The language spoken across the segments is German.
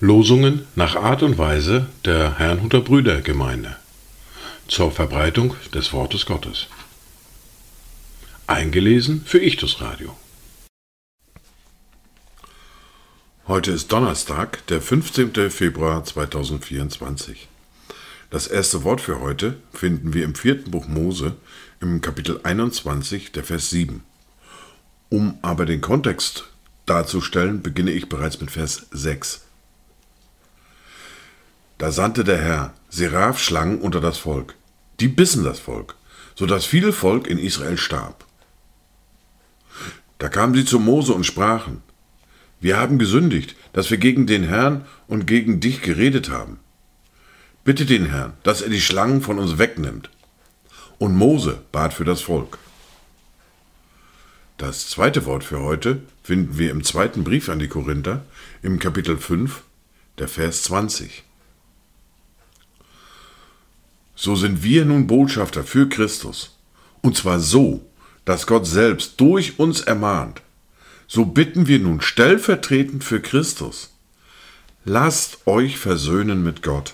Losungen nach Art und Weise der Herrnhuter Brüdergemeinde zur Verbreitung des Wortes Gottes. Eingelesen für Ichtus Radio. Heute ist Donnerstag, der 15. Februar 2024. Das erste Wort für heute finden wir im vierten Buch Mose im Kapitel 21, der Vers 7. Um aber den Kontext darzustellen, beginne ich bereits mit Vers 6. Da sandte der Herr Seraph-Schlangen unter das Volk. Die bissen das Volk, so dass viel Volk in Israel starb. Da kamen sie zu Mose und sprachen, wir haben gesündigt, dass wir gegen den Herrn und gegen dich geredet haben. Bitte den Herrn, dass er die Schlangen von uns wegnimmt. Und Mose bat für das Volk. Das zweite Wort für heute finden wir im zweiten Brief an die Korinther im Kapitel 5, der Vers 20. So sind wir nun Botschafter für Christus, und zwar so, dass Gott selbst durch uns ermahnt. So bitten wir nun stellvertretend für Christus. Lasst euch versöhnen mit Gott.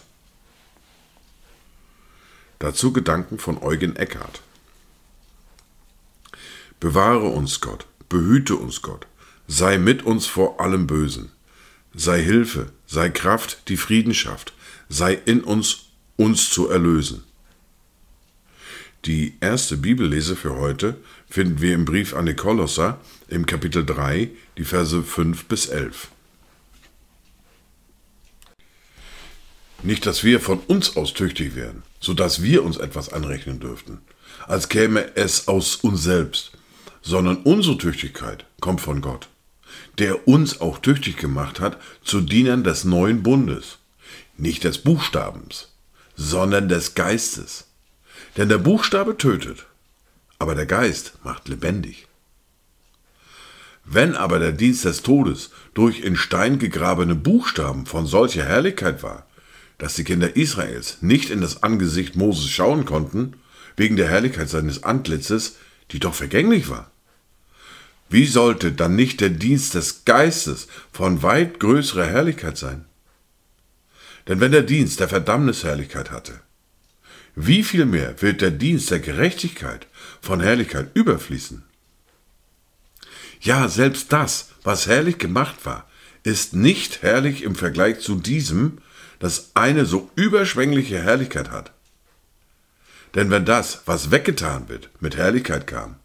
Dazu Gedanken von Eugen Eckhardt. Bewahre uns Gott, behüte uns Gott, sei mit uns vor allem Bösen, sei Hilfe, sei Kraft, die Frieden schafft, sei in uns uns zu erlösen. Die erste Bibellese für heute finden wir im Brief an die Kolosser im Kapitel 3, die Verse 5 bis 11. Nicht, dass wir von uns aus tüchtig werden, so dass wir uns etwas anrechnen dürften, als käme es aus uns selbst, sondern unsere Tüchtigkeit kommt von Gott, der uns auch tüchtig gemacht hat zu Dienern des neuen Bundes, nicht des Buchstabens, sondern des Geistes. Denn der Buchstabe tötet, aber der Geist macht lebendig. Wenn aber der Dienst des Todes durch in Stein gegrabene Buchstaben von solcher Herrlichkeit war, dass die Kinder Israels nicht in das Angesicht Moses schauen konnten, wegen der Herrlichkeit seines Antlitzes, die doch vergänglich war. Wie sollte dann nicht der Dienst des Geistes von weit größerer Herrlichkeit sein? Denn wenn der Dienst der Verdammnisherrlichkeit hatte, wie viel mehr wird der Dienst der Gerechtigkeit von Herrlichkeit überfließen? Ja, selbst das, was herrlich gemacht war, ist nicht herrlich im Vergleich zu diesem, das eine so überschwängliche Herrlichkeit hat. Denn wenn das, was weggetan wird, mit Herrlichkeit kam,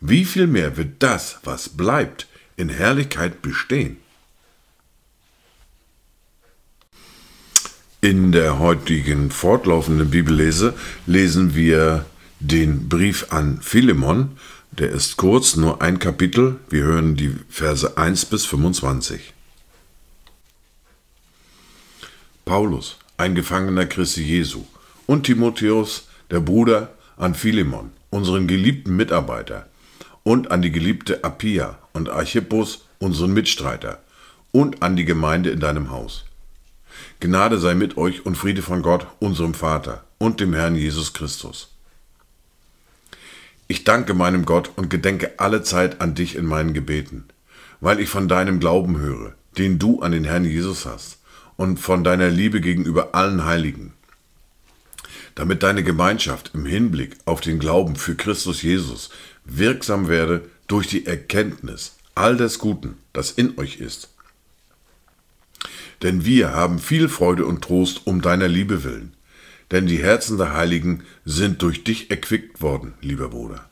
wie viel mehr wird das, was bleibt, in Herrlichkeit bestehen? In der heutigen fortlaufenden Bibellese lesen wir den Brief an Philemon. Der ist kurz, nur ein Kapitel. Wir hören die Verse 1 bis 25. Paulus, ein Gefangener Christi Jesu, und Timotheus, der Bruder, an Philemon, unseren geliebten Mitarbeiter, und an die geliebte Appia und Archippus, unseren Mitstreiter, und an die Gemeinde in deinem Haus Gnade sei mit euch und Friede von Gott, unserem Vater und dem Herrn Jesus Christus. Ich danke meinem Gott und gedenke alle Zeit an dich in meinen Gebeten, weil ich von deinem Glauben höre, den du an den Herrn Jesus hast, und von deiner Liebe gegenüber allen Heiligen, damit deine Gemeinschaft im Hinblick auf den Glauben für Christus Jesus wirksam werde durch die Erkenntnis all des Guten, das in euch ist denn wir haben viel Freude und Trost um deiner Liebe willen. Denn die Herzen der Heiligen sind durch dich erquickt worden, lieber Bruder.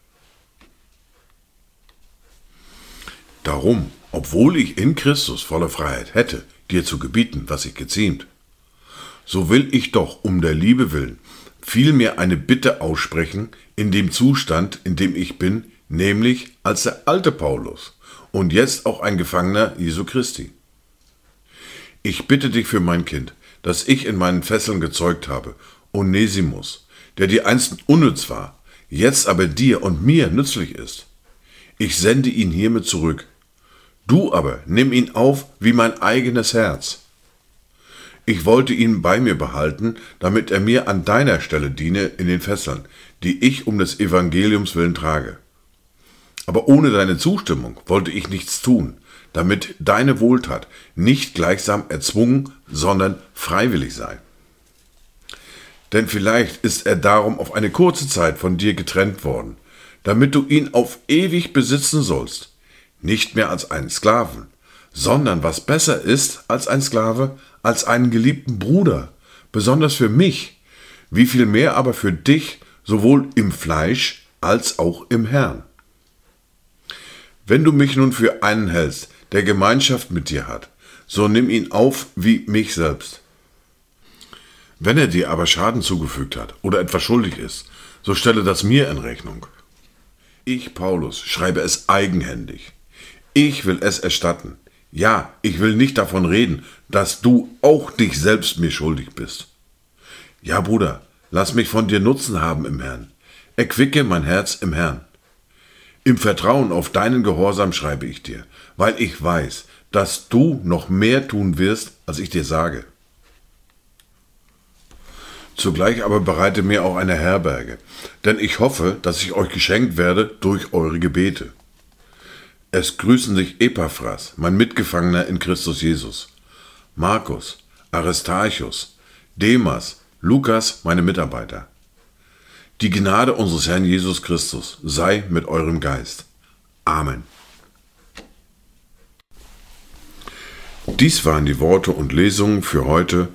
Darum, obwohl ich in Christus volle Freiheit hätte, dir zu gebieten, was sich geziemt, so will ich doch um der Liebe willen vielmehr eine Bitte aussprechen in dem Zustand, in dem ich bin, nämlich als der alte Paulus und jetzt auch ein Gefangener Jesu Christi. Ich bitte dich für mein Kind, das ich in meinen Fesseln gezeugt habe, Onesimus, der dir einst unnütz war, jetzt aber dir und mir nützlich ist. Ich sende ihn hiermit zurück. Du aber nimm ihn auf wie mein eigenes Herz. Ich wollte ihn bei mir behalten, damit er mir an deiner Stelle diene in den Fesseln, die ich um des Evangeliums willen trage. Aber ohne deine Zustimmung wollte ich nichts tun, damit deine Wohltat nicht gleichsam erzwungen, sondern freiwillig sei. Denn vielleicht ist er darum auf eine kurze Zeit von dir getrennt worden, damit du ihn auf ewig besitzen sollst, nicht mehr als einen Sklaven, sondern was besser ist als ein Sklave, als einen geliebten Bruder, besonders für mich, wie viel mehr aber für dich, sowohl im Fleisch als auch im Herrn. Wenn du mich nun für einen hältst, der Gemeinschaft mit dir hat, so nimm ihn auf wie mich selbst. Wenn er dir aber Schaden zugefügt hat oder etwas schuldig ist, so stelle das mir in Rechnung. Ich, Paulus, schreibe es eigenhändig. Ich will es erstatten. Ja, ich will nicht davon reden, dass du auch dich selbst mir schuldig bist. Ja, Bruder, lass mich von dir Nutzen haben im Herrn. Erquicke mein Herz im Herrn. Im Vertrauen auf deinen Gehorsam schreibe ich dir, weil ich weiß, dass du noch mehr tun wirst, als ich dir sage. Zugleich aber bereite mir auch eine Herberge, denn ich hoffe, dass ich euch geschenkt werde durch eure Gebete. Es grüßen sich Epaphras, mein Mitgefangener in Christus Jesus, Markus, Aristarchus, Demas, Lukas, meine Mitarbeiter. Die Gnade unseres Herrn Jesus Christus sei mit eurem Geist. Amen. Dies waren die Worte und Lesungen für heute,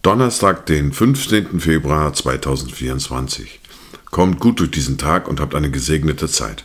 Donnerstag, den 15. Februar 2024. Kommt gut durch diesen Tag und habt eine gesegnete Zeit.